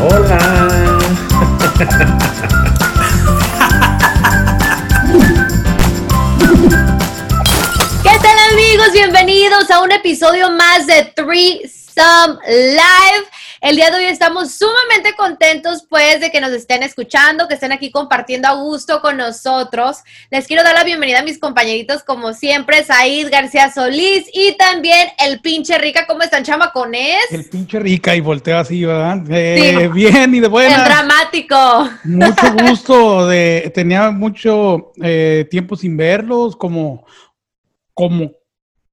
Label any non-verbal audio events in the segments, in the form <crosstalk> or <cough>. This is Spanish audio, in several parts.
Hola. ¿Qué tal amigos? Bienvenidos a un episodio más de Three Some Live. El día de hoy estamos sumamente contentos pues de que nos estén escuchando, que estén aquí compartiendo a gusto con nosotros. Les quiero dar la bienvenida a mis compañeritos como siempre, Said García Solís y también el pinche Rica. ¿Cómo están chamacones? El pinche Rica y volteo así, ¿verdad? Eh, Bien y de buena. El dramático. Mucho <laughs> gusto, de, tenía mucho eh, tiempo sin verlos, como, como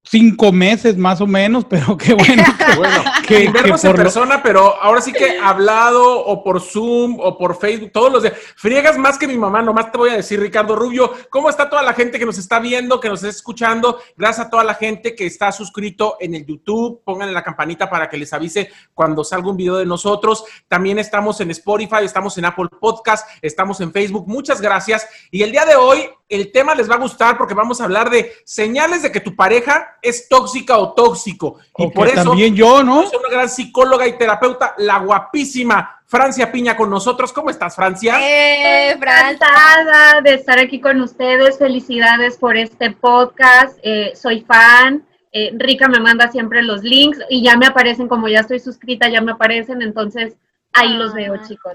cinco meses más o menos, <laughs> pero qué bueno. bueno, que, vernos en persona, pero ahora sí que hablado o por Zoom o por Facebook, todos los días. Friegas más que mi mamá, nomás te voy a decir, Ricardo Rubio, ¿cómo está toda la gente que nos está viendo, que nos está escuchando? Gracias a toda la gente que está suscrito en el YouTube, pónganle la campanita para que les avise cuando salga un video de nosotros. También estamos en Spotify, estamos en Apple Podcast, estamos en Facebook. Muchas gracias. Y el día de hoy el tema les va a gustar porque vamos a hablar de señales de que tu pareja es tóxica o tóxico. Y por eso también yo, ¿no? Soy una gran psicóloga y terapeuta, la guapísima Francia Piña con nosotros. ¿Cómo estás, Francia? Eh, Encantada de estar aquí con ustedes. Felicidades por este podcast. Eh, soy fan. Eh, Rica me manda siempre los links y ya me aparecen, como ya estoy suscrita, ya me aparecen, entonces ahí los veo, ah. chicos.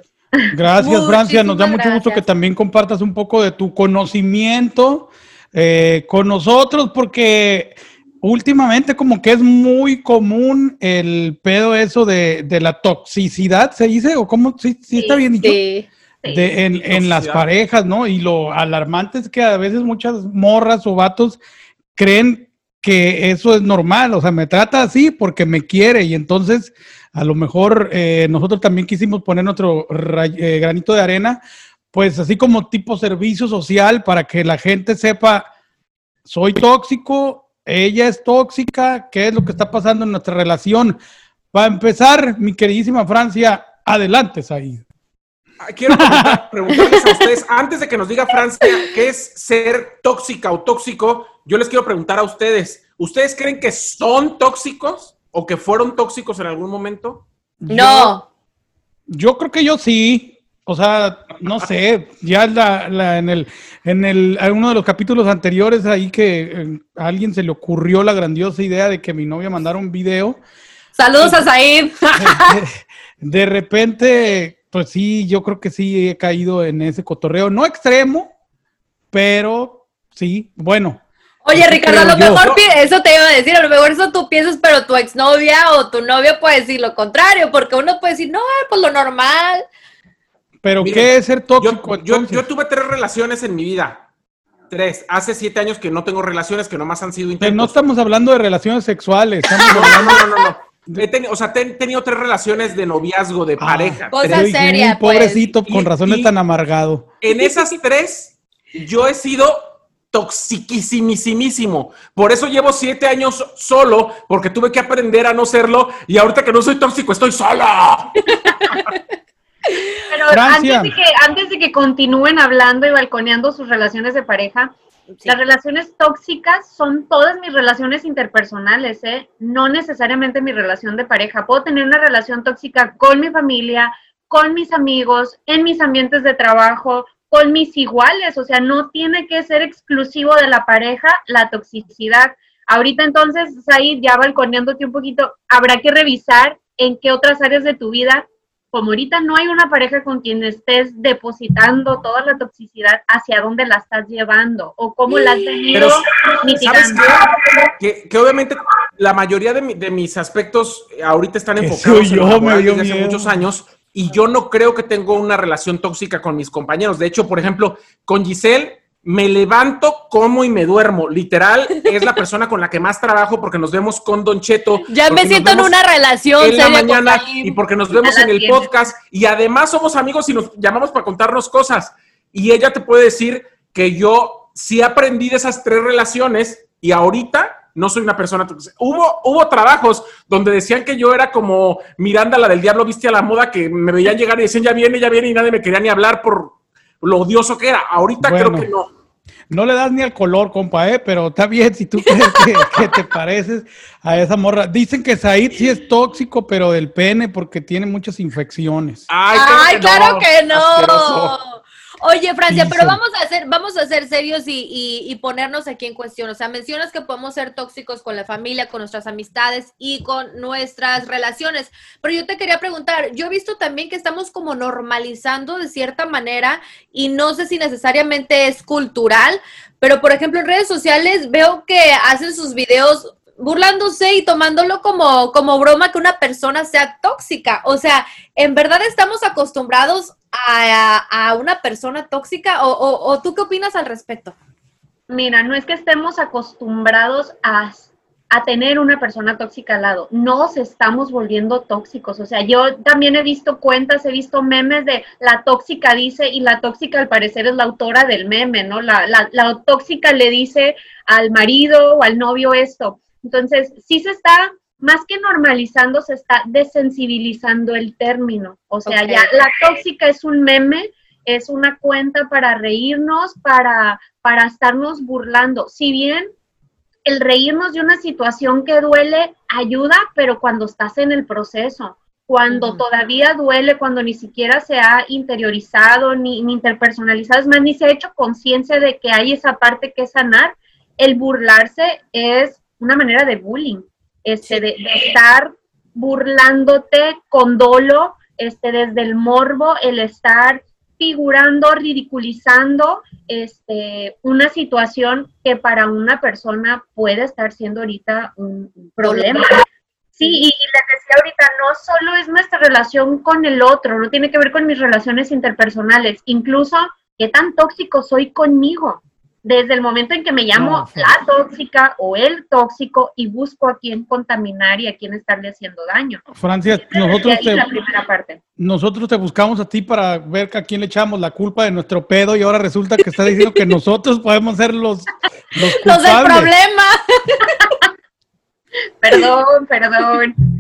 Gracias, Francia. Nos da mucho gusto que también compartas un poco de tu conocimiento eh, con nosotros, porque últimamente como que es muy común el pedo eso de, la toxicidad, ¿se dice? ¿O cómo? ¿Sí, está bien dicho? Sí. en, en las parejas, ¿no? Y lo alarmante es que a veces muchas morras o vatos creen que eso es normal, o sea, me trata así porque me quiere y entonces a lo mejor eh, nosotros también quisimos poner nuestro eh, granito de arena, pues así como tipo servicio social para que la gente sepa, soy tóxico, ella es tóxica, qué es lo que está pasando en nuestra relación. Para empezar, mi queridísima Francia, adelante, Said. Ah, quiero <laughs> preguntarles a ustedes, antes de que nos diga Francia qué es ser tóxica o tóxico, yo les quiero preguntar a ustedes, ¿ustedes creen que son tóxicos? o que fueron tóxicos en algún momento? No. Yo, creo que yo sí. O sea, no sé, ya la, en el en el uno de los capítulos anteriores ahí que eh, a alguien se le ocurrió la grandiosa idea de que mi novia mandara un video. Saludos a Said. <laughs> de repente, pues sí, yo creo que sí he caído en ese cotorreo, no extremo, pero sí, bueno, Oye, Ricardo, a lo mejor eso te iba a decir, a lo mejor eso tú piensas, pero tu exnovia o tu novio puede decir lo contrario, porque uno puede decir, no, pues lo normal. Pero ¿qué es ser tóxico? Yo, yo, tuve tres relaciones en mi vida. Tres. Hace siete años que no tengo relaciones, que nomás han sido intentos. no estamos hablando de relaciones sexuales. no, no, no, no, no. <laughs> o sea, he tenido tres relaciones de noviazgo, de ah, pareja. Cosa seria, pues. Pobrecito, con razones tan amargado. En esas tres, yo he sido toxiquísimísimo. Por eso llevo siete años solo, porque tuve que aprender a no serlo y ahorita que no soy tóxico, estoy sola. <laughs> Pero antes de, que, antes de que continúen hablando y balconeando sus relaciones de pareja, las relaciones tóxicas son todas mis relaciones interpersonales, ¿eh? no necesariamente mi relación de pareja. Puedo tener una relación tóxica con mi familia, con mis amigos, en mis ambientes de trabajo, con mis iguales, o sea, no tiene que ser exclusivo de la pareja la toxicidad. Ahorita entonces, ahí ya balconeándote un poquito, habrá que revisar en qué otras áreas de tu vida, como ahorita no hay una pareja con quien estés depositando toda la toxicidad, hacia dónde la estás llevando o cómo la has tenido mitigando. Que, que, obviamente la mayoría de, de, mis aspectos ahorita están enfocados en desde hace muchos años, y yo no creo que tengo una relación tóxica con mis compañeros. De hecho, por ejemplo, con Giselle me levanto, como y me duermo. Literal, es la persona con la que más trabajo porque nos vemos con Don Cheto. Ya me siento en una relación. En la mañana y porque nos vemos en el podcast y además somos amigos y nos llamamos para contarnos cosas. Y ella te puede decir que yo sí aprendí de esas tres relaciones y ahorita no soy una persona. Hubo, hubo trabajos donde decían que yo era como Miranda, la del diablo viste a la moda, que me veían llegar y decían ya viene, ya viene, y nadie me quería ni hablar por lo odioso que era. Ahorita creo que no. No le das ni al color, compa, ¿eh? Pero está bien si tú <laughs> crees que, te pareces a esa morra. Dicen que Said sí es tóxico, pero del pene porque tiene muchas infecciones. Ay, claro que no. Oye, Francia, pero vamos a hacer, vamos a ser serios y, ponernos aquí en cuestión. O sea, mencionas que podemos ser tóxicos con la familia, con nuestras amistades y con nuestras relaciones. Pero yo te quería preguntar, yo he visto también que estamos como normalizando de cierta manera y no sé si necesariamente es cultural, pero por ejemplo en redes sociales veo que hacen sus videos burlándose y tomándolo como, como broma que una persona sea tóxica. O sea, ¿en verdad estamos acostumbrados a, una persona tóxica? O, tú qué opinas al respecto? Mira, no es que estemos acostumbrados a, a tener una persona tóxica al lado, nos estamos volviendo tóxicos. O sea, yo también he visto cuentas, he visto memes de la tóxica dice, y la tóxica al parecer es la autora del meme, ¿no? La, la, la tóxica le dice al marido o al novio esto. Entonces, sí se está más que normalizando, se está desensibilizando el término. O sea, ya la tóxica es un meme, es una cuenta para reírnos, para, para estarnos burlando. Si bien el reírnos de una situación que duele ayuda, pero cuando estás en el proceso, cuando todavía duele, cuando ni siquiera se ha interiorizado ni, ni interpersonalizado, es más, ni se ha hecho conciencia de que hay esa parte que sanar, el burlarse es una manera de bullying este, de, estar burlándote con dolo, este, desde el morbo, el estar figurando, ridiculizando este, una situación que para una persona puede estar siendo ahorita un, problema. Sí, y, les decía ahorita, no solo es nuestra relación con el otro, no tiene que ver con mis relaciones interpersonales, incluso qué tan tóxico soy conmigo desde el momento en que me llamo la tóxica o el tóxico y busco a quién contaminar y a quién estarle haciendo daño. Francia, nosotros te, nosotros te buscamos a ti para ver a quién le echamos la culpa de nuestro pedo y ahora resulta que está diciendo que nosotros podemos ser los los, los del problema. <laughs> perdón, perdón.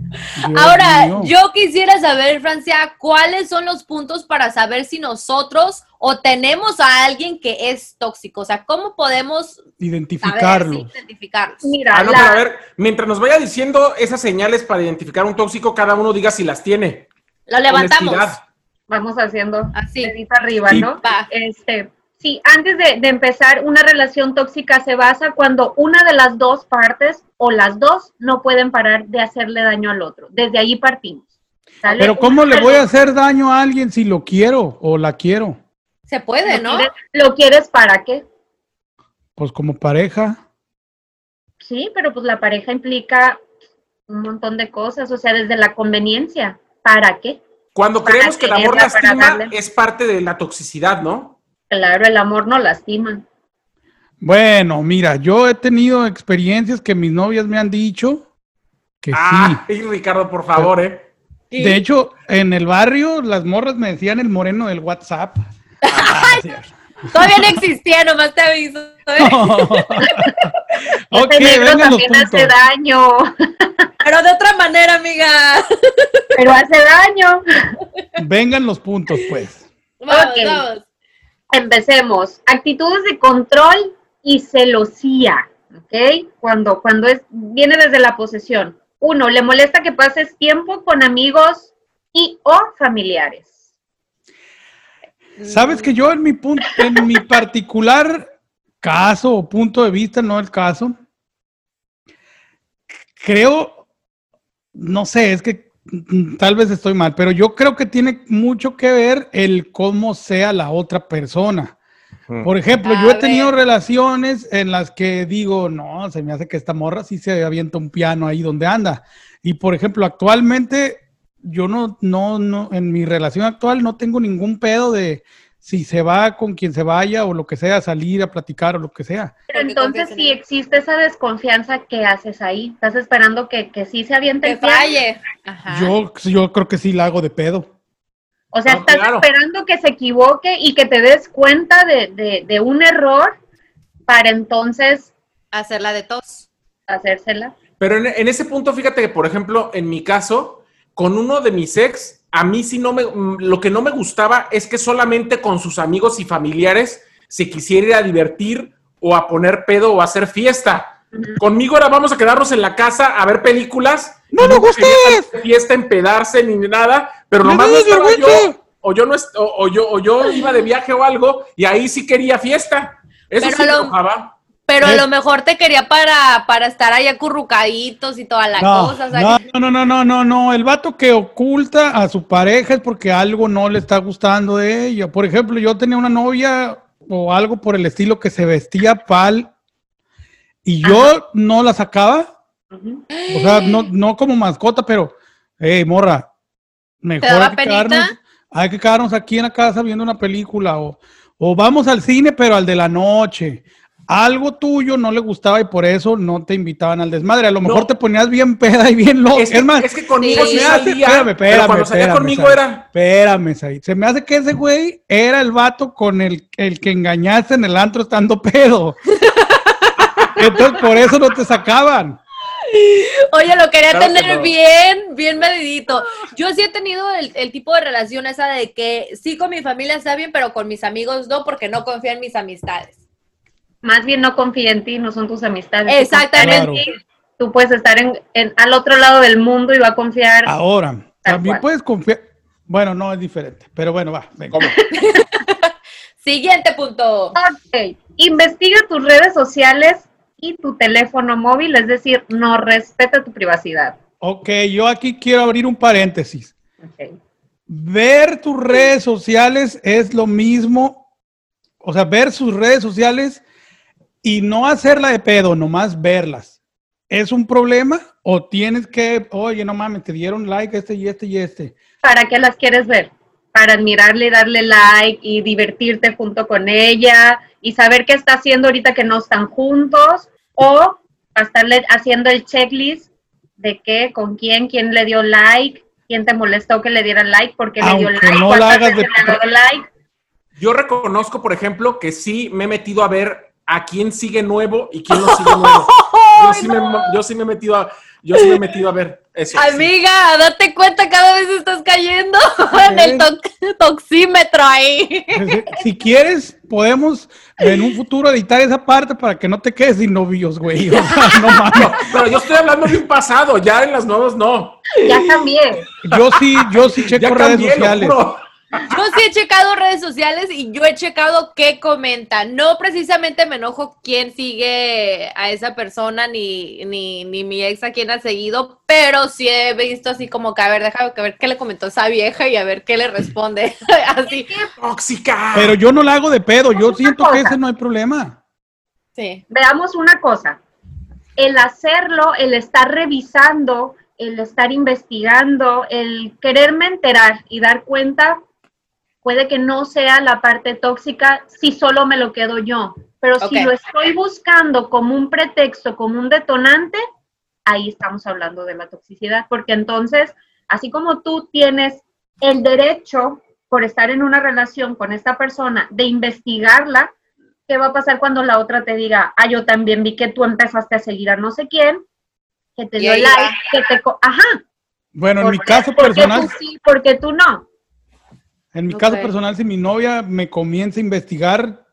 Ahora, yo quisiera saber, Francia, ¿cuáles son los puntos para saber si nosotros o tenemos a alguien que es tóxico? O sea, ¿cómo podemos identificarlo? Mira, ah, no, pero a ver, mientras nos vaya diciendo esas señales para identificar un tóxico, cada uno diga si las tiene. Lo levantamos. Vamos haciendo así, arriba, ¿no? Este, Sí, antes de, empezar, una relación tóxica se basa cuando una de las dos partes o las dos no pueden parar de hacerle daño al otro. Desde ahí partimos. Pero ¿cómo le voy a hacer daño a alguien si lo quiero o la quiero? Se puede, ¿no? ¿Lo quieres para qué? Pues como pareja. Sí, pero pues la pareja implica un montón de cosas, o sea, desde la conveniencia. ¿Para qué? Cuando creemos que el amor lastima es parte de la toxicidad, ¿no? Claro, el amor no lastima. Bueno, mira, yo he tenido experiencias que mis novias me han dicho que ah, sí. Ricardo, por favor, ¿eh? De hecho, en el barrio las morras me decían el moreno del WhatsApp. Todavía no existía, nomás te aviso. <laughs> <laughs> ¿eh? ok, vengan los puntos. hace daño. <laughs> Pero de otra manera, amiga. Pero hace daño. Vengan los puntos, pues. Vamos, vamos. Empecemos. Actitudes de control y celosía, ¿ok? Cuando, cuando es, viene desde la posesión. Uno, le molesta que pases tiempo con amigos y o familiares. Sabes que yo en mi punto, en mi particular caso o punto de vista, no el caso, creo, no sé, es que tal vez estoy mal, pero yo creo que tiene mucho que ver el cómo sea la otra persona. Por ejemplo, yo he tenido relaciones en las que digo, no, se me hace que esta morra sí se avienta un piano ahí donde anda. Y por ejemplo, actualmente yo no, no, no, en mi relación actual no tengo ningún pedo de, si se va con quien se vaya o lo que sea, salir a platicar o lo que sea. Pero entonces si existe esa desconfianza, ¿qué haces ahí? ¿Estás esperando que, que sí se aviente que falle? Yo, yo creo que sí la hago de pedo. O sea, estás esperando que se equivoque y que te des cuenta de, un error para entonces... Hacerla de tos. Hacérsela. Pero en, en ese punto, fíjate que, por ejemplo, en mi caso, con uno de mis ex, a mí sí no me, mm, lo que no me gustaba es que solamente con sus amigos y familiares se quisiera ir a divertir o a poner pedo o a hacer fiesta. Conmigo ahora vamos a quedarnos en la casa a ver películas. No me gusta. Fiesta, empedarse ni nada, pero nomás no estaba yo, o yo no o, yo o yo iba de viaje o algo y ahí sí quería fiesta. Eso sí lo, Pero a lo mejor te quería para, para estar ahí acurrucaditos y toda la cosa. no, no, no, no, no, no. El vato que oculta a su pareja es porque algo no le está gustando de ella. Por ejemplo, yo tenía una novia o algo por el estilo que se vestía pal y yo no la sacaba. O sea, no, <gasps> no como mascota, pero, hey, morra, mejor hay que, quedarnos, hay que, quedarnos, aquí en la casa viendo una película o, o vamos al cine, pero al de la noche. Algo tuyo no le gustaba y por eso no te invitaban al desmadre. A lo mejor te ponías bien peda y bien loco. Es, que, más, es que conmigo sí, salía. Espérame, espérame, cuando salía conmigo era. Espérame, Se me hace que ese güey era el vato con el, el que engañaste en el antro estando pedo. <laughs> Entonces, por eso no te sacaban. Oye, lo quería tener bien, bien medidito. Yo sí he tenido el, tipo de relación esa de que sí con mi familia está bien, pero con mis amigos no, porque no confío en mis amistades. Más bien no confía en ti, no son tus amistades. Exactamente. Tú puedes estar en, al otro lado del mundo y va a confiar. Ahora, también puedes confiar. Bueno, no es diferente, pero bueno, va, venga. <laughs> Siguiente punto. Ok. Investiga tus redes sociales y tu teléfono móvil, es decir, no respeta tu privacidad. Ok, yo aquí quiero abrir un paréntesis. Ver tus redes sociales es lo mismo, o sea, ver sus redes sociales y no hacerla de pedo, nomás verlas. ¿Es un problema o tienes que, oye, no mames, te dieron like este y este y este? ¿Para qué las quieres ver? Para admirarle, darle like y divertirte junto con ella y saber qué está haciendo ahorita que no están juntos o a estarle haciendo el checklist de qué, con quién, quién le dio like, quién te molestó que le diera like, porque le dio like, no le de... like. Yo reconozco, por ejemplo, que sí me he metido a ver a quién sigue nuevo y quién no sigue nuevo. <laughs> Yo sí, me, yo sí me he metido a yo sí me he metido a ver eso. Amiga, date cuenta, cada vez estás cayendo <laughs> en el toxímetro ahí. <laughs> Si quieres, podemos en un futuro editar esa parte para que no te quedes sin novios, güey. no mames. pero yo estoy hablando de un pasado, ya en las nuevas no. Ya cambié. Yo sí, yo sí checo redes sociales. Yo sí he checado redes sociales y yo he checado qué comenta. No precisamente me enojo quién sigue a esa persona ni, ni, ni mi ex a quien ha seguido, pero sí he visto así como que a ver, déjame ver qué le comentó esa vieja y a ver qué le responde. <laughs> así. tóxica! Pero yo no la hago de pedo, yo siento que ese no hay problema. Sí. Veamos una cosa. El hacerlo, el estar revisando, el estar investigando, el quererme enterar y dar cuenta puede que no sea la parte tóxica si solo me lo quedo yo, pero si lo estoy buscando como un pretexto, como un detonante, ahí estamos hablando de la toxicidad, porque entonces, así como tú tienes el derecho por estar en una relación con esta persona de investigarla, ¿qué va a pasar cuando la otra te diga, ah, yo también vi que tú empezaste a seguir a no sé quién, que te dio like, que te... Ajá. Bueno, en mi caso personal... Porque tú sí, porque tú no. En mi caso personal, si mi novia me comienza a investigar,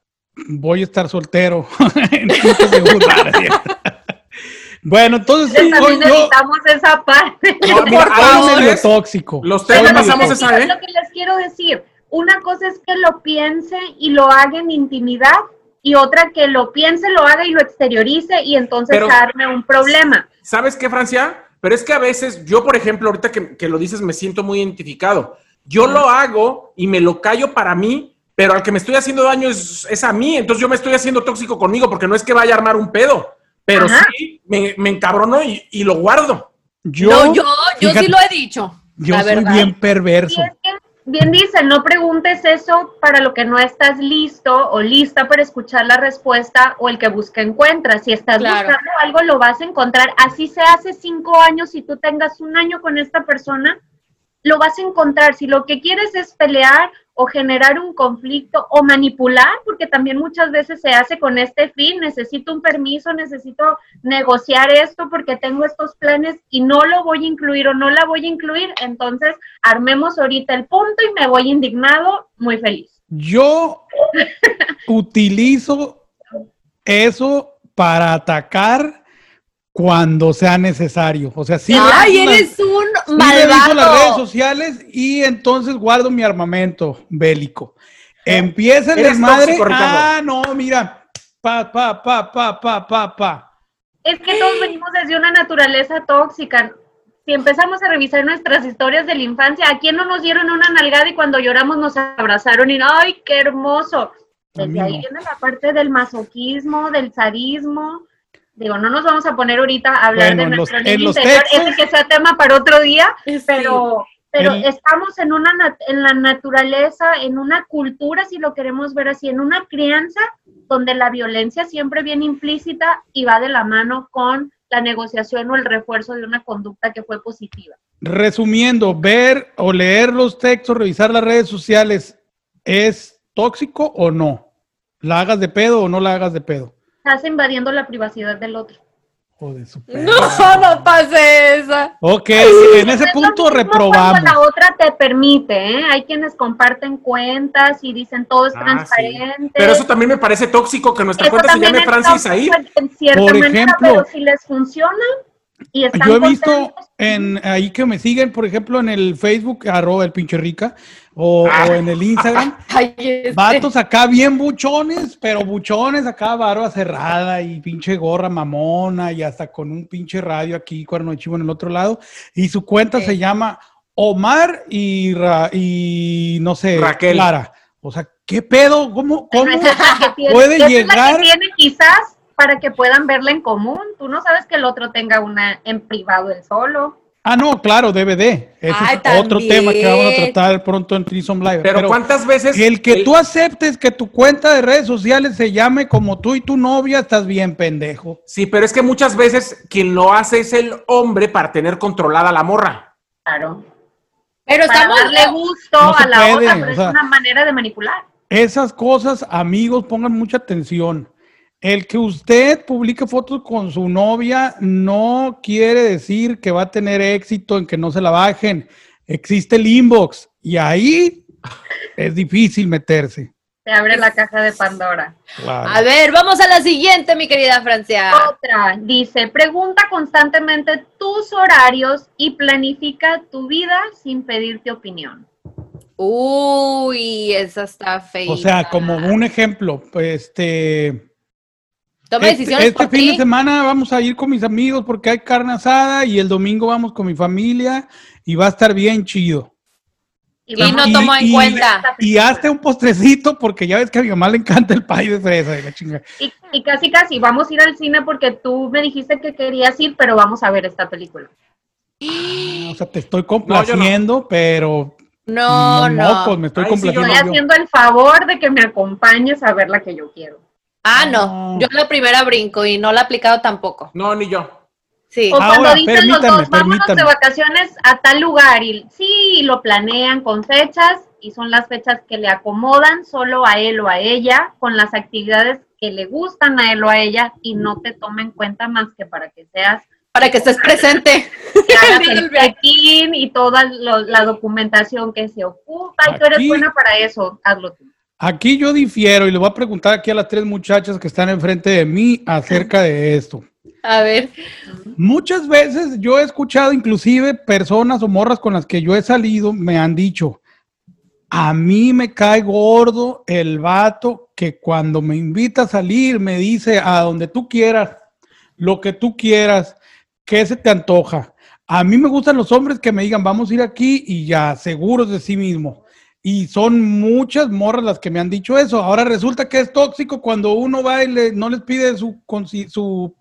voy a estar soltero. <laughs> <laughs> bueno, entonces también necesitamos esa parte. No, mira, tóxico. Los tres pasamos esa, ¿eh? Lo que les quiero decir, una cosa es que lo piense y lo haga en intimidad y otra que lo piense, lo haga y lo exteriorice y entonces darme un problema. ¿Sabes qué, Francia? Pero es que a veces, yo por ejemplo, ahorita que, que lo dices, me siento muy identificado yo lo hago y me lo callo para mí, pero al que me estoy haciendo daño es, a mí. Entonces yo me estoy haciendo tóxico conmigo porque no es que vaya a armar un pedo, pero sí me, me encabrono y, lo guardo. Yo, yo, yo sí lo he dicho. Yo soy bien perverso. bien dice, no preguntes eso para lo que no estás listo o lista para escuchar la respuesta o el que busca encuentra. Si estás buscando algo, lo vas a encontrar. Así se hace cinco años y tú tengas un año con esta persona, lo vas a encontrar. Si lo que quieres es pelear o generar un conflicto o manipular, porque también muchas veces se hace con este fin, necesito un permiso, necesito negociar esto porque tengo estos planes y no lo voy a incluir o no la voy a incluir, entonces armemos ahorita el punto y me voy indignado, muy feliz. Yo <laughs> utilizo eso para atacar cuando sea necesario. O sea, sí. ¡Ay, eres un malvado! las redes sociales y entonces guardo mi armamento bélico. Empieza el desmadre. Ah, no, mira. Pa, pa, pa, pa, pa, pa, pa. Es que todos venimos desde una naturaleza tóxica. Si empezamos a revisar nuestras historias de la infancia, ¿a quién no nos dieron una nalgada y cuando lloramos nos abrazaron y ¡ay, qué hermoso! Desde ahí viene la parte del masoquismo, del sadismo, digo, no nos vamos a poner ahorita a hablar de nuestro niño interior, ese que sea tema para otro día, pero, pero estamos en una en la naturaleza, en una cultura, si lo queremos ver así, en una crianza donde la violencia siempre viene implícita y va de la mano con la negociación o el refuerzo de una conducta que fue positiva. Resumiendo, ver o leer los textos, revisar las redes sociales, ¿es tóxico o no? ¿La hagas de pedo o no la hagas de pedo? Estás invadiendo la privacidad del otro. Joder, no, <laughs> no pase esa. Ok, en ese punto reprobamos. La otra te permite, ¿eh? Hay quienes comparten cuentas y dicen todo es ah, transparente. Pero eso también me parece tóxico que nuestra cuenta se llame Francis ahí. Por ejemplo, pero si les funciona, yo he visto en ahí que me siguen, por ejemplo, en el Facebook, arroba el pinche rica, o, ah. en el Instagram, <laughs> este. vatos acá bien buchones, pero buchones acá, barba cerrada y pinche gorra mamona y hasta con un pinche radio aquí, cuerno de chivo en el otro lado, y su cuenta se llama Omar y, y no sé, Raquel. Clara. O sea, ¿qué pedo? ¿Cómo, cómo puede llegar? que tiene quizás para que puedan verla en común. Tú no sabes que el otro tenga una en privado el solo. Ah, no, claro, DVD. Ese es otro tema que vamos a tratar pronto en Trisom Live. Pero, ¿cuántas veces? El que tú aceptes que tu cuenta de redes sociales se llame como tú y tu novia, estás bien pendejo. Sí, pero es que muchas veces quien lo hace es el hombre para tener controlada la morra. Claro. Pero para darle gusto a la otra, pero es una manera de manipular. Esas cosas, amigos, pongan mucha atención. El que usted publique fotos con su novia no quiere decir que va a tener éxito en que no se la bajen. Existe el inbox y ahí es difícil meterse. Se abre la caja de Pandora. A ver, vamos a la siguiente, mi querida Francia. Otra, dice, pregunta constantemente tus horarios y planifica tu vida sin pedirte opinión. Uy, esa está fea. O sea, como un ejemplo, este Toma este, decisiones este fin de semana vamos a ir con mis amigos porque hay carne asada y el domingo vamos con mi familia y va a estar bien chido. Y, no tomo en cuenta. Y hazte un postrecito porque ya ves que a mi mamá le encanta el pay de fresa de la chinga. Y, casi casi vamos a ir al cine porque tú me dijiste que querías ir, pero vamos a ver esta película. o sea, te estoy complaciendo, pero no, no, pues me estoy complaciendo. Estoy haciendo el favor de que me acompañes a ver la que yo quiero. Ah, no. Yo la primera brinco y no la he aplicado tampoco. No, ni yo. Sí. O cuando dicen los dos, vámonos de vacaciones a tal lugar y sí, lo planean con fechas y son las fechas que le acomodan solo a él o a ella con las actividades que le gustan a él o a ella y no te tomen en cuenta más que para que seas para que estés presente. Que hagas <laughs> el check-in y toda la documentación que se ocupa y tú eres buena para eso, hazlo tú. Aquí yo difiero y le voy a preguntar aquí a las tres muchachas que están enfrente de mí acerca de esto. A ver. Muchas veces yo he escuchado inclusive personas o morras con las que yo he salido me han dicho, a mí me cae gordo el vato que cuando me invita a salir me dice a donde tú quieras, lo que tú quieras, que se te antoja. A mí me gustan los hombres que me digan, vamos a ir aquí y ya, seguros de sí mismo. Y son muchas morras las que me han dicho eso. Ahora resulta que es tóxico cuando uno va y le, no les pide su, su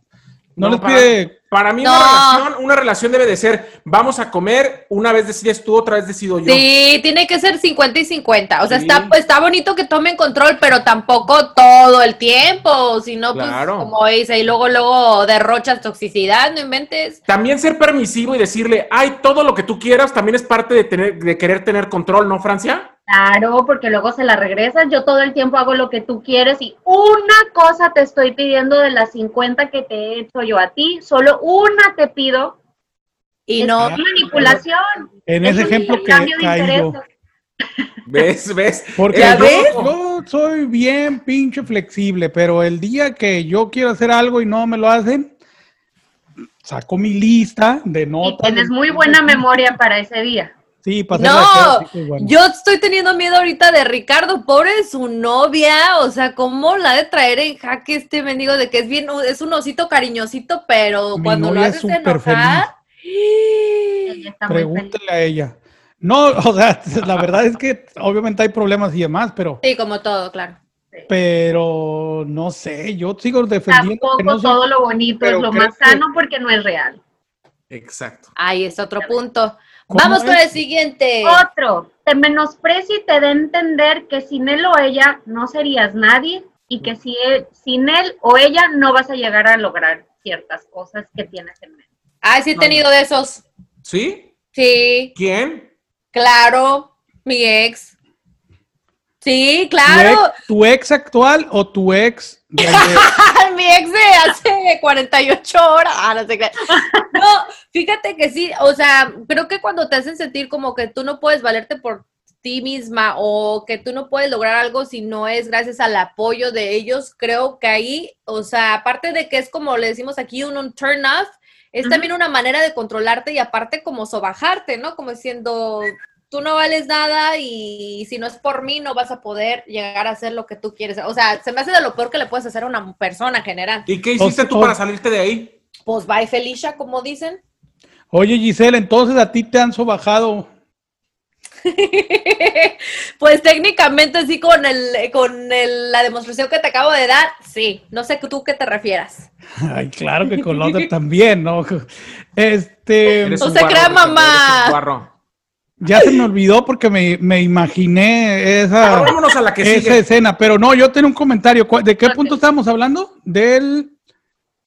no, les pide para mí una, relación, una relación debe de ser, vamos a comer, una vez decides tú, otra vez decido yo. Sí, tiene que ser 50 y 50. O sea, está, está bonito que tomen control, pero tampoco todo el tiempo. Si no, pues, como dice, y luego, luego derrochas toxicidad, no inventes. También ser permisivo y decirle, ay, todo lo que tú quieras, también es parte de, tener, de querer tener control, ¿no, Francia? Claro, porque luego se la regresas. Yo todo el tiempo hago lo que tú quieres y una cosa te estoy pidiendo de las 50 que te he hecho yo a ti, solo una te pido y no manipulación. En ese ejemplo que caí yo. ¿Ves? ¿Ves? Porque yo, soy bien pinche flexible, pero el día que yo quiero hacer algo y no me lo hacen, saco mi lista de notas. Y tienes muy buena memoria para ese día. Sí, para No, yo estoy teniendo miedo ahorita de Ricardo, pobre de su novia, o sea, ¿cómo la de traer en jaque este mendigo de que es bien, es un osito cariñosito, pero cuando lo haces enojar... Pregúntale a ella. No, <laughs> o sea, la verdad es que obviamente hay problemas y demás, pero. Sí, como todo, claro. Pero no sé, yo sigo defendiendo. Tampoco no todo lo bonito es lo más sano porque no es real. Exacto. Ahí es otro punto. Vamos con el siguiente. Otro, te menosprecia y te da a entender que sin él o ella no serías nadie y que si sin él o ella no vas a llegar a lograr ciertas cosas que tienes en mente. Ay, sí he tenido de esos. ¿Sí? Sí. ¿Quién? Claro, mi ex. Sí, claro. ¿Tu ex, actual o tu ex? <laughs> mi ex de hace 48 horas. Ah, no sé qué. No, fíjate que sí, o sea, creo que cuando te hacen sentir como que tú no puedes valerte por ti misma o que tú no puedes lograr algo si no es gracias al apoyo de ellos, creo que ahí, o sea, aparte de que es como le decimos aquí un, un turn off, es también una manera de controlarte y aparte como sobajarte, ¿no? Como diciendo, tú no vales nada y si no es por mí no vas a poder llegar a hacer lo que tú quieres. O sea, se me hace de lo peor que le puedes hacer a una persona en general. ¿Y qué hiciste tú para salirte de ahí? Pues bye Felicia, como dicen. Oye Giselle, entonces a ti te han sobajado <laughs> pues técnicamente sí con el con la demostración que te acabo de dar, sí. No sé tú qué te refieras. <laughs> Ay, claro que con otro también, ¿no? <laughs> Este. No se crea, mamá. Ya se me olvidó porque me, imaginé esa, a la que esa escena, pero no, yo tengo un comentario. ¿De qué punto estábamos hablando? Del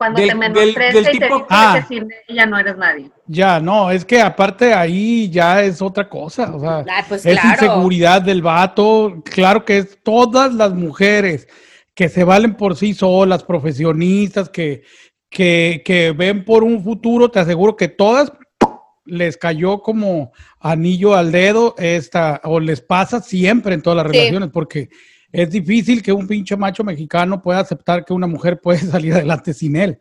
cuando te menosprecia y te dice ah, que ella no eres nadie. Ya, no, es que aparte ahí ya es otra cosa, o sea, ah, pues es inseguridad del vato, claro que es todas las mujeres que se valen por sí solas, profesionistas, que, que, que ven por un futuro, te aseguro que todas les cayó como anillo al dedo esta, o les pasa siempre en todas las relaciones, porque es difícil que un pinche macho mexicano pueda aceptar que una mujer <laughs> puede salir adelante sin él.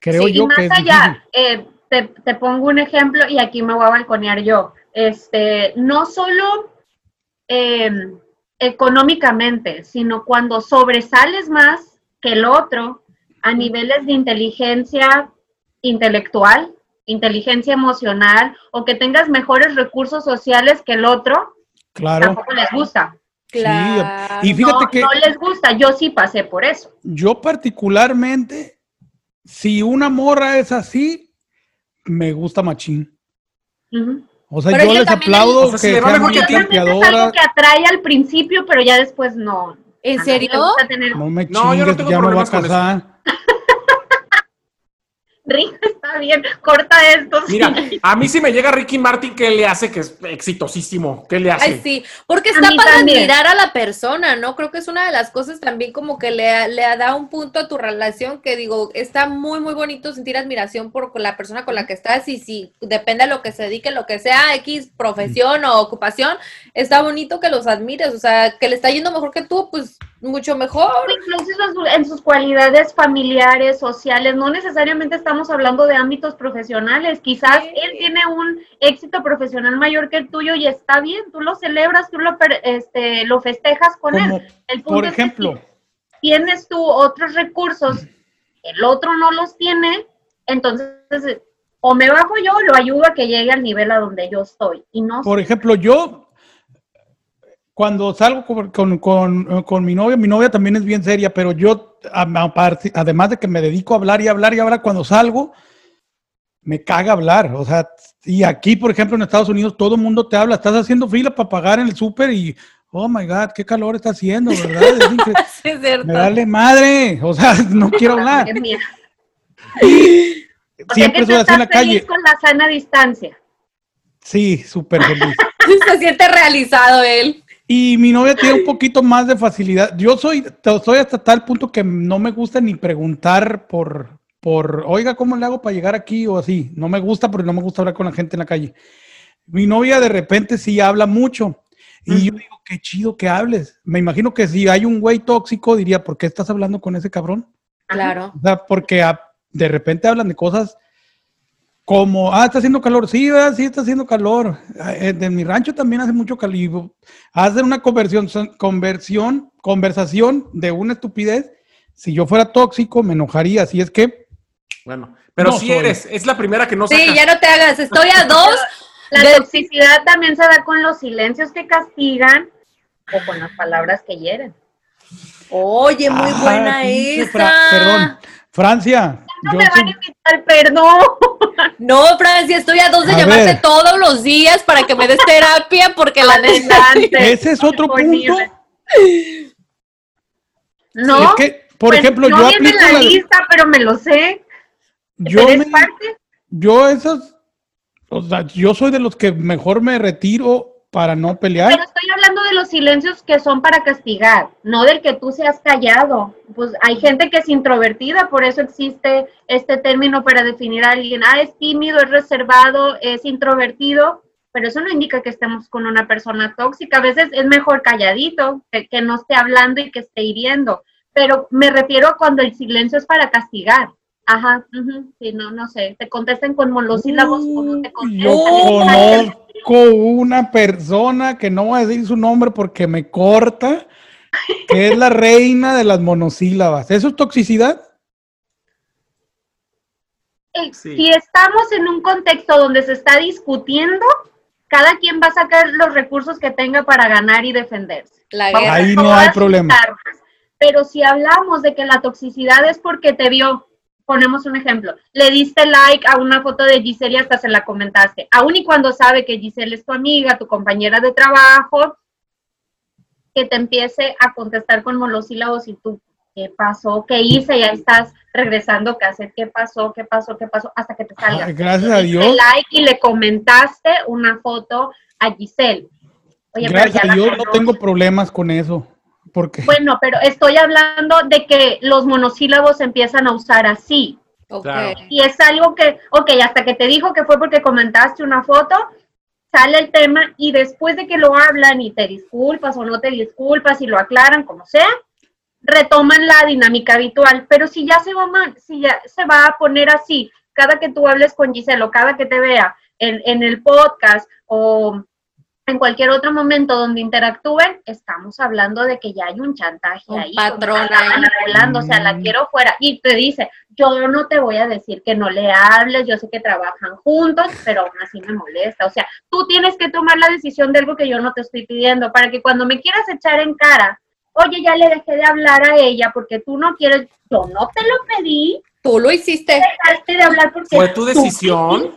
Creo yo que es allá, eh, te, pongo un ejemplo y aquí me voy a balconear yo. Este, no solo em, económicamente, sino cuando sobresales más que el otro a niveles de inteligencia intelectual, inteligencia emocional o que tengas mejores recursos sociales que el otro, claro. tampoco les gusta. Claro. y fíjate que. No les gusta, yo sí pasé por eso. Yo, particularmente, si una morra es así, me gusta machín. O sea, yo les aplaudo que sean Es algo que atrae al principio, pero ya después no. ¿En serio? No me chingues, no, yo ya me voy a casar. Rick está bien, corta esto. Mira, a mí si me llega Ricky Martin, ¿qué le hace? Que es exitosísimo. ¿Qué le hace? Ay, sí, porque está para admirar a la persona, ¿no? Creo que es una de las cosas también como que le, le da un punto a tu relación que digo, está muy, muy bonito sentir admiración por la persona con la que estás y si depende de lo que se dedique, lo que sea, X profesión o ocupación, está bonito que los admires, o sea, que le está yendo mejor que tú, pues mucho mejor. Incluso en sus cualidades familiares, sociales, no necesariamente estamos hablando de ámbitos profesionales, quizás él tiene un éxito profesional mayor que el tuyo y está bien, tú lo celebras, tú lo, este, lo festejas con él. El punto por ejemplo, tienes tú otros recursos, el otro no los tiene, entonces o me bajo yo o lo ayudo a que llegue al nivel a donde yo estoy. Y no por ejemplo, yo cuando salgo con, mi novia, mi novia también es bien seria, pero yo, además de que me dedico a hablar y hablar y hablar, cuando salgo, me caga hablar. O sea, y aquí, por ejemplo, en Estados Unidos, todo el mundo te habla. Estás haciendo fila para pagar en el súper y, oh my God, qué calor está haciendo, ¿verdad? Es, <laughs> cierto. Me dale madre. O sea, <laughs> no quiero hablar. <laughs> y siempre estoy así en la calle. con la sana distancia. Sí, súper feliz. Se siente realizado él. Y mi novia tiene un poquito más de facilidad. Yo soy, soy hasta tal punto que no me gusta ni preguntar por, por, oiga, ¿cómo le hago para llegar aquí o así? No me gusta porque no me gusta hablar con la gente en la calle. Mi novia de repente sí habla mucho. Y yo digo, qué chido que hables. Me imagino que si hay un güey tóxico, diría, ¿por qué estás hablando con ese cabrón? Claro. O sea, porque de repente hablan de cosas como, ah, está haciendo calor. Sí, sí, está haciendo calor. En mi rancho también hace mucho calor. Hacer una conversión, conversión, conversación de una estupidez. Si yo fuera tóxico, me enojaría. Así es que. Bueno, pero si eres, es la primera que no Sí, ya no te hagas. Estoy a dos. <laughs> La toxicidad también se da con los silencios que castigan o con las palabras que hieren. Oye, muy ah, buena esa. perdón, Francia. No me van a invitar, perdón. <laughs> No, Francia, estoy a dos de llamarte todos los días para que me des terapia porque la necesito. <laughs> Ese es otro punto. No. por pues ejemplo, yo aplico la, lista, pero me lo sé. Yo, parte? yo esas o sea, yo soy de los que mejor me retiro para no pelear. Pero estoy hablando de los silencios que son para castigar, no del que tú seas callado. Pues hay gente que es introvertida, por eso existe este término para definir a alguien. Ah, es tímido, es reservado, es introvertido, pero eso no indica que estemos con una persona tóxica. A veces es mejor calladito, que, que no esté hablando y que esté hiriendo. Pero me refiero a cuando el silencio es para castigar. Ajá, sí, no, no sé, te contestan con monosílabos o no te contestan. Yo conozco una persona que no voy a decir su nombre porque me corta, que es la reina de las monosílabas. ¿Eso es toxicidad? Eh, si estamos en un contexto donde se está discutiendo, cada quien va a sacar los recursos que tenga para ganar y defenderse. Ahí no hay problema. Pero si hablamos de que la toxicidad es porque te vio ponemos un ejemplo, le diste like a una foto de Giselle y hasta se la comentaste, aun y cuando sabe que Giselle es tu amiga, tu compañera de trabajo, que te empiece a contestar con monosílabos y tú, ¿qué pasó? ¿Qué hice? Ya estás regresando hacer ¿qué pasó? ¿Qué pasó? ¿Qué pasó? Hasta que te salga. gracias a Dios. like y le comentaste una foto a Giselle. gracias a Dios no tengo problemas con eso. Bueno, pero estoy hablando de que los monosílabos empiezan a usar así. Okay. Y es algo que, ok, hasta que te dijo que fue porque comentaste una foto, sale el tema y después de que lo hablan y te disculpas o no te disculpas y lo aclaran, como sea, retoman la dinámica habitual. Pero si ya se va, si ya se va a poner así, cada que tú hables con Giselle o cada que te vea en, en el podcast o en cualquier otro momento donde interactúen, estamos hablando de que ya hay un chantaje ahí. Patrón ahí. o sea, la mm. quiero fuera. Y te dice, yo no te voy a decir que no le hables, yo sé que trabajan juntos, pero aún así me molesta. O sea, tú tienes que tomar la decisión de algo que yo no te estoy pidiendo, para que cuando me quieras echar en cara, oye, ya le dejé de hablar a ella porque tú no quieres, yo no te lo pedí. Tú lo hiciste. Dejaste de hablar porque fue tu decisión.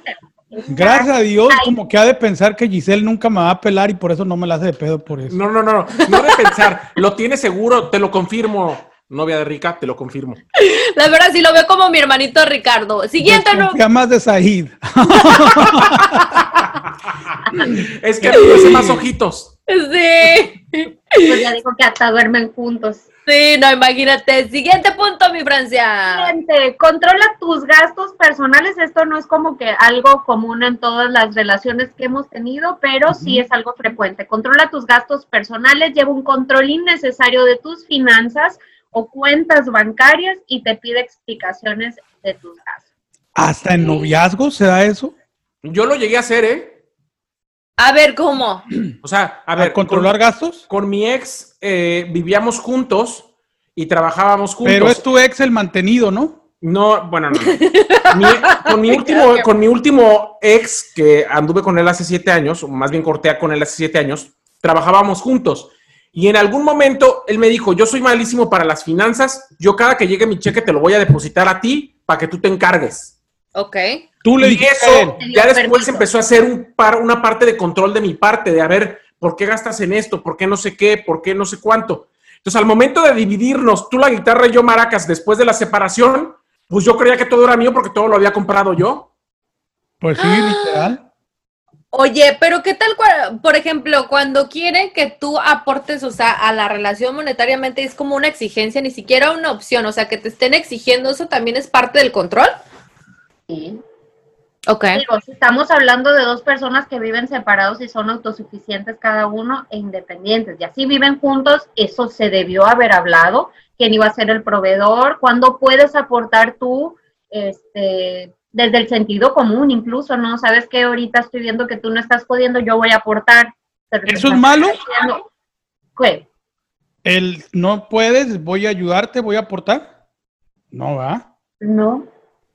Gracias a Dios, como que ha de pensar que Giselle nunca me va a pelar y por eso no me la hace de pedo por eso. No, no, no, no, no de pensar, lo tiene seguro, te lo confirmo. Novia de Rica, te lo confirmo. La verdad, sí lo veo como mi hermanito Ricardo. Siguiente, no. más de Said. es que me hace más ojitos. Sí. Pues ya dijo que hasta duermen juntos. Sí, no, imagínate. Siguiente punto, mi Francia. Siguiente, controla tus gastos personales. Esto no es como que algo común en todas las relaciones que hemos tenido, pero sí es algo frecuente. Controla tus gastos personales, lleva un control innecesario de tus finanzas o cuentas bancarias y te pide explicaciones de tus gastos. ¿Hasta en noviazgo se da eso? Yo lo llegué a hacer, ¿eh? A ver, ¿cómo? O sea, a ver. ¿Controlar gastos? Con mi ex eh, vivíamos juntos y trabajábamos juntos. Pero es tu ex el mantenido, ¿no? No, bueno, no. <laughs> con, mi último, con mi último ex, que anduve con él hace siete años, o más bien corté con él hace siete años, trabajábamos juntos. Y en algún momento él me dijo, yo soy malísimo para las finanzas, yo cada que llegue mi cheque te lo voy a depositar a ti para que tú te encargues. Ok. Tú le y eso, ya después empezó a hacer un par, una parte de control de mi parte, de a ver, ¿por qué gastas en esto? ¿Por qué no sé qué? ¿Por qué no sé cuánto? Entonces, al momento de dividirnos, tú la guitarra y yo maracas, después de la separación, pues yo creía que todo era mío porque todo lo había comprado yo. Pues sí, literal. Oye, pero ¿qué tal, por ejemplo, cuando quieren que tú aportes, o sea, a la relación monetariamente es como una exigencia, ni siquiera una opción, o sea, que te estén exigiendo, ¿eso también es parte del control? Sí. Ok. Digo, si estamos hablando de dos personas que viven separados y son autosuficientes cada uno e independientes, y así viven juntos, eso se debió haber hablado, quién iba a ser el proveedor, cuándo puedes aportar tú, este, desde el sentido común incluso, ¿no? Sabes que ahorita estoy viendo que tú no estás pudiendo, yo voy a aportar. ¿Eso es malo? ¿Qué? El no puedes, voy a ayudarte, voy a aportar. No va. No,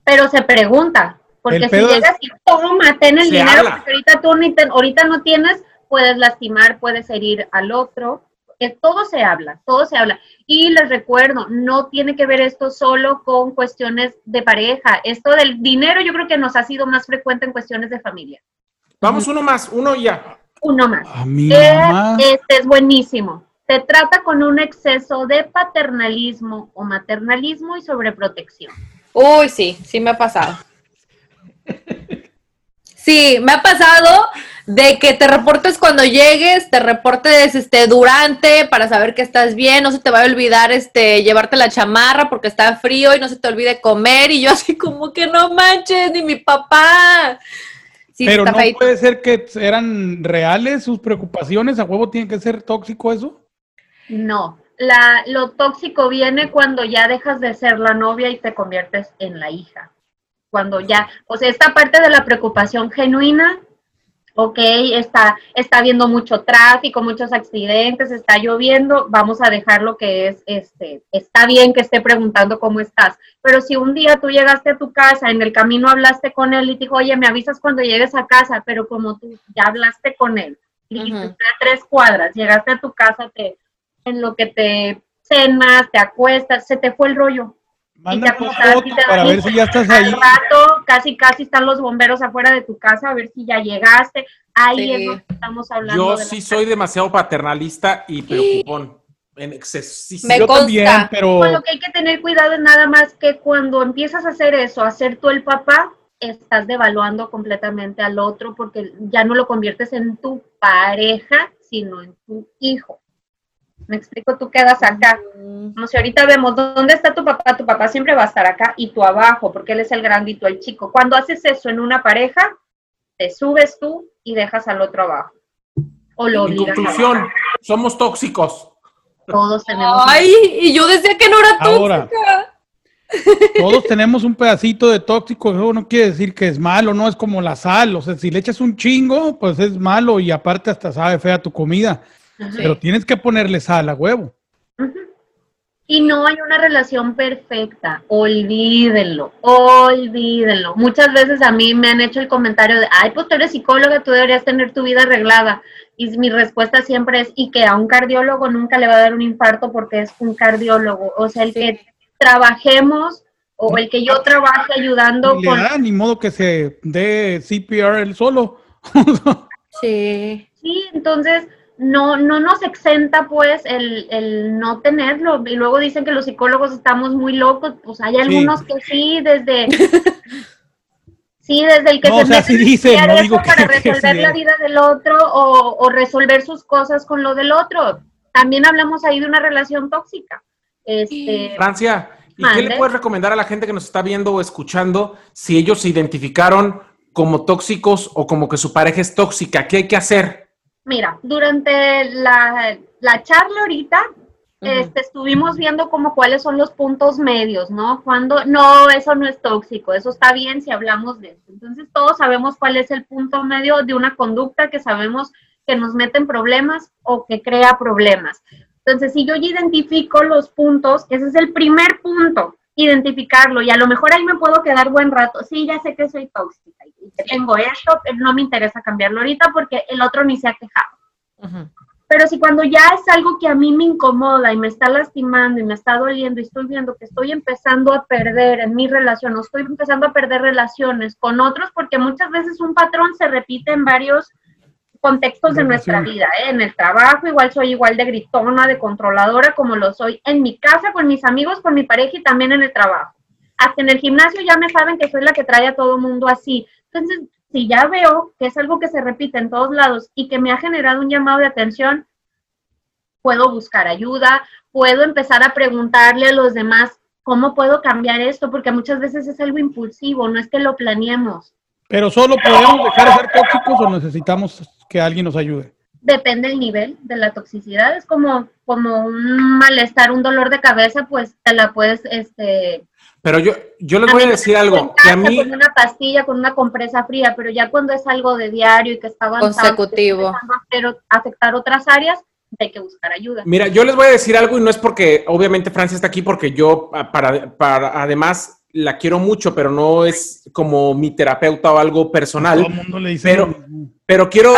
pero se pregunta, porque si llegas y toma, ten el dinero, porque ahorita tú ni ahorita no tienes, puedes lastimar, puedes herir al otro. Que todo se habla, todo se habla. Y les recuerdo, no tiene que ver esto solo con cuestiones de pareja. Esto del dinero yo creo que nos ha sido más frecuente en cuestiones de familia. Vamos uno más, uno ya. Uno más. Este es buenísimo. Se trata con un exceso de paternalismo o maternalismo y sobreprotección. Uy, sí, sí me ha pasado. Sí, me ha pasado de que te reportes cuando llegues, te reportes este durante para saber que estás bien, no se te va a olvidar este llevarte la chamarra porque está frío y no se te olvide comer y yo así como que no manches ni mi papá. Pero no puede ser que eran reales sus preocupaciones, a huevo tiene que ser tóxico eso. No, la, lo tóxico viene cuando ya dejas de ser la novia y te conviertes en la hija. Cuando ya, o sea, esta parte de la preocupación genuina, ok, está, está habiendo mucho tráfico, muchos accidentes, está lloviendo, vamos a dejar lo que es, este, está bien que esté preguntando cómo estás, pero si un día tú llegaste a tu casa, en el camino hablaste con él y te dijo, oye, me avisas cuando llegues a casa, pero como tú ya hablaste con él, dijiste tres cuadras, llegaste a tu casa, te en lo que te cenas, te acuestas, se te fue el rollo. Y te para ver si ya estás ahí. Al rato, casi, casi están los bomberos afuera de tu casa a ver si ya llegaste. Ahí es que estamos hablando. Yo sí soy demasiado paternalista y preocupón. En exceso. Me Yo también, pero... lo que hay que tener cuidado es nada más que cuando empiezas a hacer eso, a ser tú el papá, estás devaluando completamente al otro porque ya no lo conviertes en tu pareja, sino en tu hijo. Me explico, tú quedas acá. Como si ahorita vemos dónde está tu papá, tu papá siempre va a estar acá y tú abajo, porque él es el grandito, el chico. Cuando haces eso en una pareja, te subes tú y dejas al otro abajo. O lo En conclusión, somos tóxicos. Todos tenemos. Ay, y yo decía que no era tóxica. Ahora, todos tenemos un pedacito de tóxico, eso no quiere decir que es malo, no es como la sal, o sea, si le echas un chingo, pues es malo y aparte hasta sabe fea tu comida. Pero tienes que ponerle sal a huevo. Y no hay una relación perfecta, olvídenlo, olvídenlo. Muchas veces a mí me han hecho el comentario de, ay, pues tú eres psicóloga, tú deberías tener tu vida arreglada. Y mi respuesta siempre es, y que a un cardiólogo nunca le va a dar un infarto porque es un cardiólogo. O sea, el que trabajemos o el que yo trabaje ayudando. con... ni modo que se dé CPR él solo. <laughs> sí. Sí, entonces no, no nos exenta pues el, el, no tenerlo. Y luego dicen que los psicólogos estamos muy locos, pues hay algunos que sí, desde... <laughs> sí, desde el que se mete dice, para <laughs> resolver la vida del otro o, o, resolver sus cosas con lo del otro. También hablamos ahí de una relación tóxica. Este, Francia, ¿y qué le puedes recomendar a la gente que nos está viendo o escuchando si ellos se identificaron como tóxicos o como que su pareja es tóxica? ¿Qué hay que hacer? Mira, durante la, charla ahorita este, estuvimos viendo como cuáles son los puntos medios, ¿no? Cuando, no, eso no es tóxico, eso está bien si hablamos de eso. Entonces todos sabemos cuál es el punto medio de una conducta que sabemos que nos mete en problemas o que crea problemas. Entonces, si yo identifico los puntos, ese es el primer punto, identificarlo y a lo mejor ahí me puedo quedar buen rato. Sí, ya sé que soy tóxica y que tengo esto, pero no me interesa cambiarlo ahorita porque el otro ni se ha quejado. Pero si cuando ya es algo que a mí me incomoda y me está lastimando y me está doliendo y estoy viendo que estoy empezando a perder en mi relación o estoy empezando a perder relaciones con otros, porque muchas veces un patrón se repite en varios contextos de nuestra vida, ¿eh? en el trabajo igual soy igual de gritona, de controladora como lo soy en mi casa, con mis amigos, con mi pareja y también en el trabajo. Hasta en el gimnasio ya me saben que soy la que trae a todo el mundo así. Entonces, si ya veo que es algo que se repite en todos lados y que me ha generado un llamado de atención, puedo buscar ayuda, puedo empezar a preguntarle a los demás cómo puedo cambiar esto, porque muchas veces es algo impulsivo, no es que lo planeemos Pero solo podemos dejar de ser tóxicos o necesitamos que alguien nos ayude. Depende del nivel de la toxicidad. Es como, como un malestar, un dolor de cabeza, pues te la puedes, este. Pero yo, yo les voy a decir algo. Que a mí... Con una pastilla, con una compresa fría, pero ya cuando es algo de diario y que está avanzando, consecutivo, pero afectar otras áreas, hay que buscar ayuda. Mira, yo les voy a decir algo y no es porque, obviamente, Francia está aquí porque yo, para, para además, la quiero mucho, pero no es como mi terapeuta o algo personal. Todo el mundo le dice pero, pero quiero,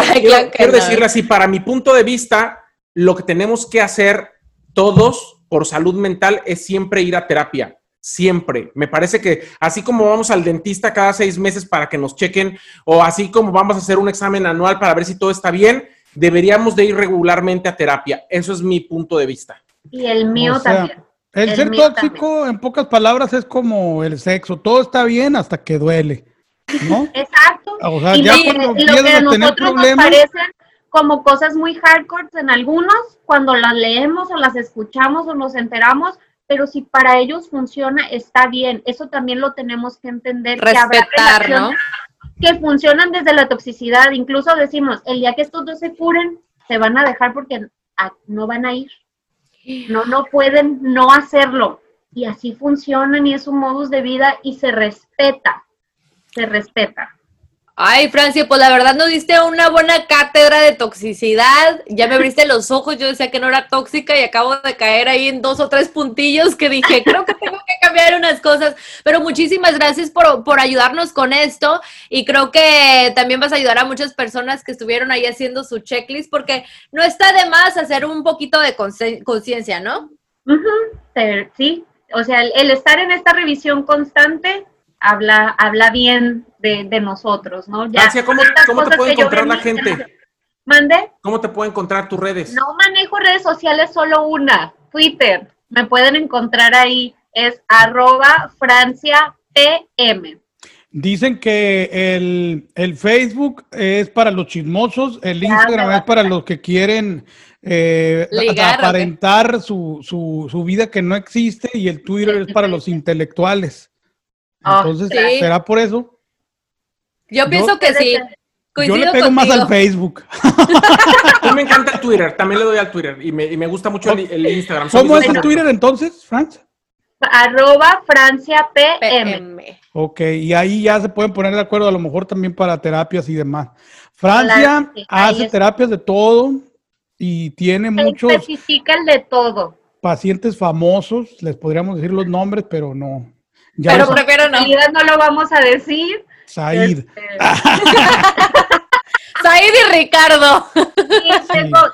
quiero, decirle así, para mi punto de vista, lo que tenemos que hacer todos por salud mental es siempre ir a terapia. Siempre. Me parece que así como vamos al dentista cada seis meses para que nos chequen, o así como vamos a hacer un examen anual para ver si todo está bien, deberíamos de ir regularmente a terapia. Eso es mi punto de vista. Y el mío también. El, ser tóxico, en pocas palabras, es como el sexo. Todo está bien hasta que duele, ¿no? <laughs> Exacto. O sea, ya cuando empiezas a tener problemas... parecen como cosas muy hardcore en algunos, cuando las leemos o las escuchamos o nos enteramos, pero si para ellos funciona, está bien. Eso también lo tenemos que entender. Respetar, que ¿no? Que funcionan desde la toxicidad. Incluso decimos, el día que estos dos se curen, se van a dejar porque no van a ir. No, no pueden no hacerlo. Y así funcionan y es un modus de vida y se respeta, se respeta. Ay, Francia, pues la verdad nos diste una buena cátedra de toxicidad. Ya me abriste los ojos, yo decía que no era tóxica y acabo de caer ahí en dos o tres puntillos que dije, creo que tengo que cambiar unas cosas. Pero muchísimas gracias por, por ayudarnos con esto y creo que también vas a ayudar a muchas personas que estuvieron ahí haciendo su checklist porque no está de más hacer un poquito de conciencia, ¿no? Sí, o sea, el estar en esta revisión constante habla, habla bien de, nosotros, ¿no? Ya, ¿cómo, te puede encontrar la gente? ¿Mande? ¿Cómo te puede encontrar tus redes? No manejo redes sociales, solo una, Twitter. Me pueden encontrar ahí, es arroba Francia PM. Dicen que el, Facebook es para los chismosos, el Instagram es para los que quieren eh, aparentar su, su, su, vida que no existe y el Twitter es para los intelectuales. Entonces, ¿será por eso? Yo pienso que sí. yo le pego más al Facebook. <laughs> A mí me encanta el Twitter, también le doy al Twitter y me, y me gusta mucho el, Instagram. ¿Cómo es el Twitter entonces, Francia? Arroba Francia PM. Ok, y ahí ya se pueden poner de acuerdo, a lo mejor también para terapias y demás. Francia hace terapias de todo y tiene muchos. Especifica el de todo. Pacientes famosos, les podríamos decir los nombres, pero no, pero prefiero no. no lo vamos a decir. Said. Este, <laughs> Said y Ricardo.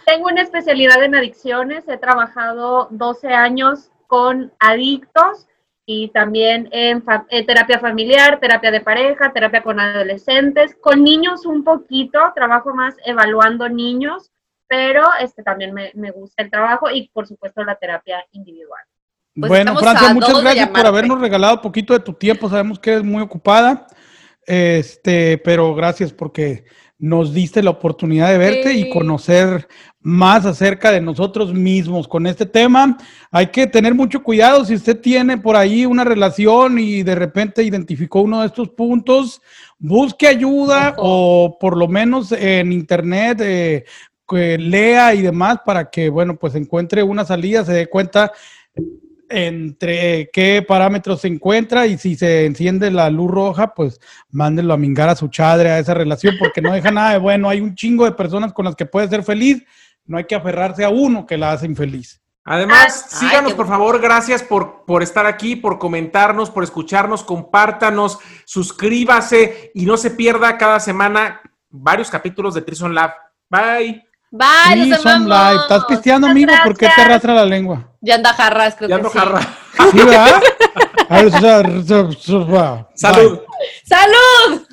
tengo, una especialidad en adicciones. He trabajado 12 años con adictos y también en eh, terapia familiar, terapia de pareja, terapia con adolescentes, con niños un poquito, trabajo más evaluando niños, pero este también me, me gusta el trabajo y por supuesto la terapia individual. Pues bueno, Francia, muchas gracias por habernos regalado poquito de tu tiempo. Sabemos que eres muy ocupada, este, pero gracias porque nos diste la oportunidad de verte y conocer más acerca de nosotros mismos con este tema. Hay que tener mucho cuidado. Si usted tiene por ahí una relación y de repente identificó uno de estos puntos, busque ayuda o por lo menos en internet eh, lea y demás para que, bueno, pues encuentre una salida, se dé cuenta entre qué parámetros se encuentra y si se enciende la luz roja, pues mándenlo a mingar a su chadre a esa relación porque no deja nada de bueno. Hay un chingo de personas con las que puede ser feliz, no hay que aferrarse a uno que la hace infeliz. Además, ah, síganos por favor, gracias por, por estar aquí, por comentarnos, por escucharnos, compártanos, suscríbase y no se pierda cada semana varios capítulos de Trison Lab. Bye. Bye, sí, nos son live. ¿Estás pisteando, amigo? ¿Por qué te arrastra la lengua? Ya anda jarras, creo ya ando que jarra. sí. ¿Sí, verdad? Salud. Salud.